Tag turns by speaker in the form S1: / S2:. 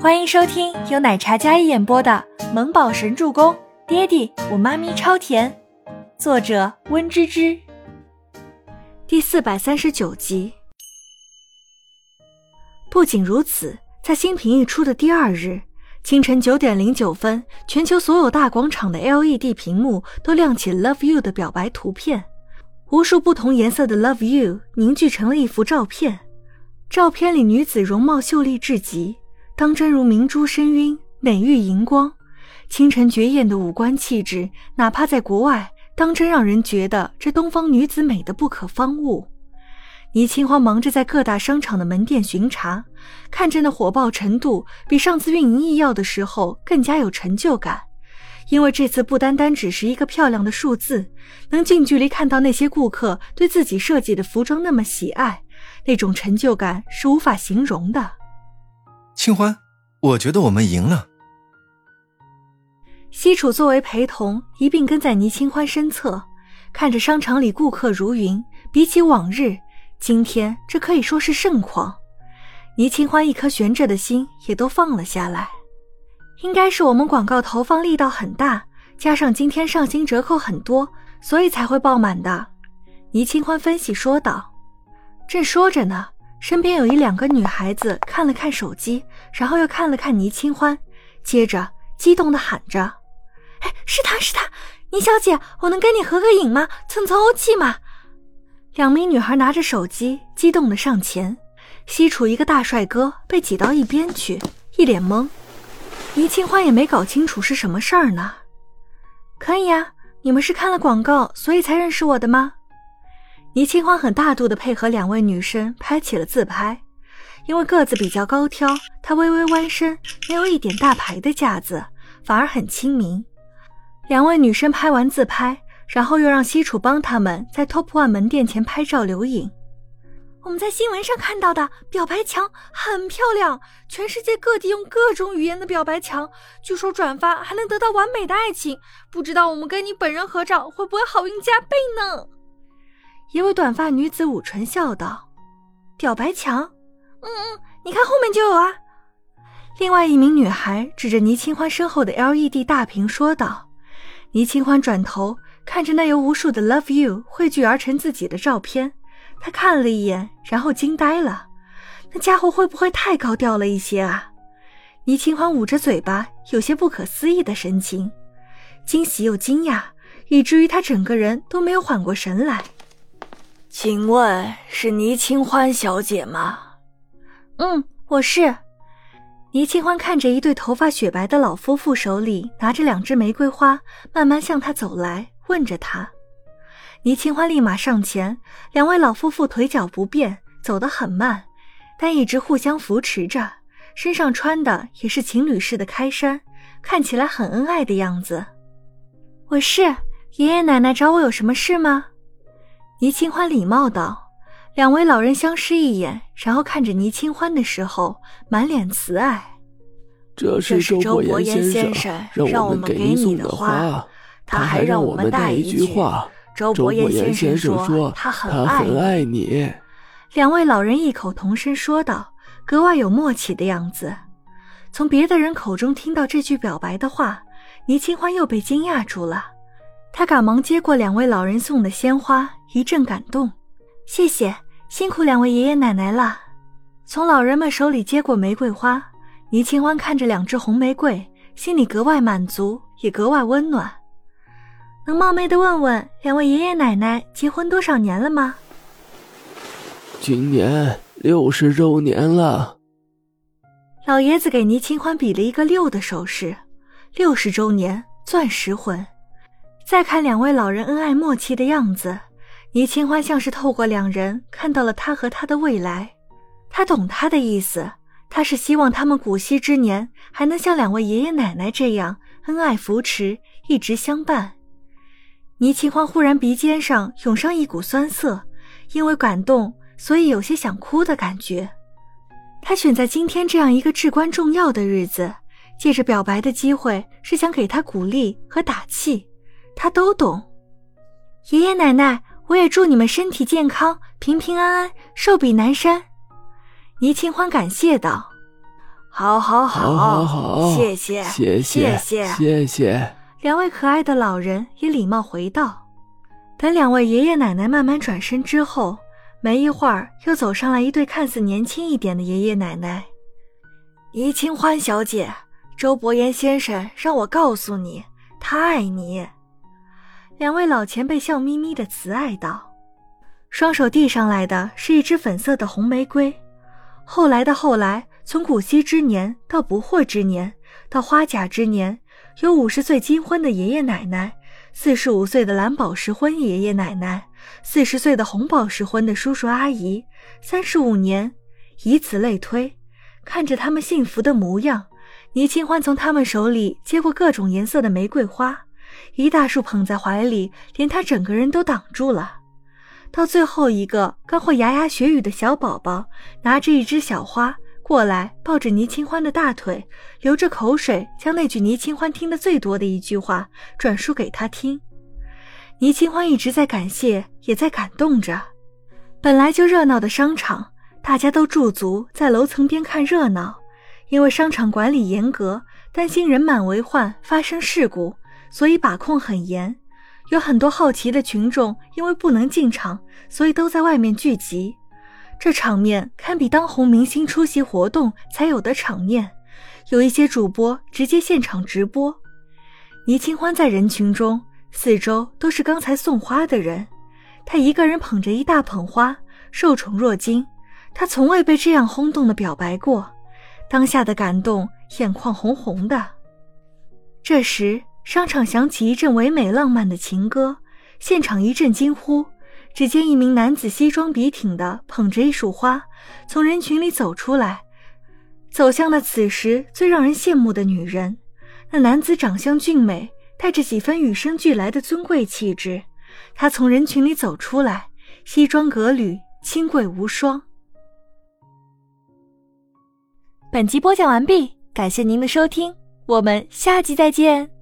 S1: 欢迎收听由奶茶嘉一演播的《萌宝神助攻》，爹地我妈咪超甜，作者温芝芝。第四百三十九集。不仅如此，在新品一出的第二日清晨九点零九分，全球所有大广场的 LED 屏幕都亮起 “Love You” 的表白图片，无数不同颜色的 “Love You” 凝聚成了一幅照片。照片里女子容貌秀丽至极。当真如明珠深晕，美玉荧光，清晨绝艳的五官气质，哪怕在国外，当真让人觉得这东方女子美的不可方物。倪清欢忙着在各大商场的门店巡查，看着那火爆程度，比上次运营易药的时候更加有成就感。因为这次不单单只是一个漂亮的数字，能近距离看到那些顾客对自己设计的服装那么喜爱，那种成就感是无法形容的。
S2: 清欢，我觉得我们赢了。
S1: 西楚作为陪同，一并跟在倪清欢身侧，看着商场里顾客如云。比起往日，今天这可以说是盛况。倪清欢一颗悬着的心也都放了下来。应该是我们广告投放力道很大，加上今天上新折扣很多，所以才会爆满的。倪清欢分析说道。正说着呢。身边有一两个女孩子看了看手机，然后又看了看倪清欢，接着激动的喊着：“哎，是她是她，倪小姐，我能跟你合个影吗？蹭蹭欧气吗？”两名女孩拿着手机，激动的上前。西楚一个大帅哥被挤到一边去，一脸懵。倪清欢也没搞清楚是什么事儿呢。可以啊，你们是看了广告所以才认识我的吗？倪清欢很大度的配合两位女生拍起了自拍，因为个子比较高挑，她微微弯身，没有一点大牌的架子，反而很亲民。两位女生拍完自拍，然后又让西楚帮他们在 Top One 门店前拍照留影。我们在新闻上看到的表白墙很漂亮，全世界各地用各种语言的表白墙，据说转发还能得到完美的爱情，不知道我们跟你本人合照会不会好运加倍呢？一位短发女子捂唇笑道：“表白墙，嗯嗯，你看后面就有啊。”另外一名女孩指着倪清欢身后的 LED 大屏说道。倪清欢转头看着那由无数的 “Love You” 汇聚而成自己的照片，他看了一眼，然后惊呆了。那家伙会不会太高调了一些啊？倪清欢捂着嘴巴，有些不可思议的神情，惊喜又惊讶，以至于他整个人都没有缓过神来。
S3: 请问是倪清欢小姐吗？
S1: 嗯，我是。倪清欢看着一对头发雪白的老夫妇手里拿着两支玫瑰花，慢慢向他走来，问着他。倪清欢立马上前，两位老夫妇腿脚不便，走得很慢，但一直互相扶持着，身上穿的也是情侣式的开衫，看起来很恩爱的样子。我是爷爷奶奶找我有什么事吗？倪清欢礼貌道：“两位老人相视一眼，然后看着倪清欢的时候，满脸慈爱。
S4: 这是周伯言先生让我们给你的花，他还让我们带一句话。周伯言先生说他很爱你。”
S1: 两位老人异口同声说道，格外有默契的样子。从别的人口中听到这句表白的话，倪清欢又被惊讶住了。他赶忙接过两位老人送的鲜花，一阵感动。谢谢，辛苦两位爷爷奶奶了。从老人们手里接过玫瑰花，倪清欢看着两只红玫瑰，心里格外满足，也格外温暖。能冒昧的问问两位爷爷奶奶结婚多少年了吗？
S4: 今年六十周年了。
S1: 老爷子给倪清欢比了一个六的手势，六十周年钻石婚。再看两位老人恩爱默契的样子，倪清欢像是透过两人看到了他和他的未来。他懂他的意思，他是希望他们古稀之年还能像两位爷爷奶奶这样恩爱扶持，一直相伴。倪清欢忽然鼻尖上涌上一股酸涩，因为感动，所以有些想哭的感觉。他选在今天这样一个至关重要的日子，借着表白的机会，是想给他鼓励和打气。他都懂，爷爷奶奶，我也祝你们身体健康，平平安安，寿比南山。倪清欢感谢道：“
S3: 好，好，
S4: 好，好，好，
S3: 谢谢，
S4: 谢谢，
S3: 谢谢，
S4: 谢谢。
S1: 两位可爱的老人也礼貌回道。等两位爷爷奶奶慢慢转身之后，没一会儿又走上来一对看似年轻一点的爷爷奶奶。
S3: 倪清欢小姐，周伯言先生让我告诉你，他爱你。
S1: 两位老前辈笑眯眯的慈爱道，双手递上来的是一支粉色的红玫瑰。后来的后来，从古稀之年到不惑之年，到花甲之年，有五十岁金婚的爷爷奶奶，四十五岁的蓝宝石婚爷爷奶奶，四十岁的红宝石婚的叔叔阿姨，三十五年，以此类推。看着他们幸福的模样，倪清欢从他们手里接过各种颜色的玫瑰花，一大束捧在怀里，连他整个人都挡住了。到最后一个刚会牙牙学语的小宝宝，拿着一只小花过来，抱着倪清欢的大腿，流着口水，将那句倪清欢听得最多的一句话转述给他听。倪清欢一直在感谢，也在感动着。本来就热闹的商场。大家都驻足在楼层边看热闹，因为商场管理严格，担心人满为患发生事故，所以把控很严。有很多好奇的群众因为不能进场，所以都在外面聚集。这场面堪比当红明星出席活动才有的场面。有一些主播直接现场直播。倪清欢在人群中，四周都是刚才送花的人，他一个人捧着一大捧花，受宠若惊。他从未被这样轰动的表白过，当下的感动，眼眶红红的。这时，商场响起一阵唯美浪漫的情歌，现场一阵惊呼。只见一名男子西装笔挺的捧着一束花，从人群里走出来，走向了此时最让人羡慕的女人。那男子长相俊美，带着几分与生俱来的尊贵气质。他从人群里走出来，西装革履，清贵无双。本集播讲完毕，感谢您的收听，我们下集再见。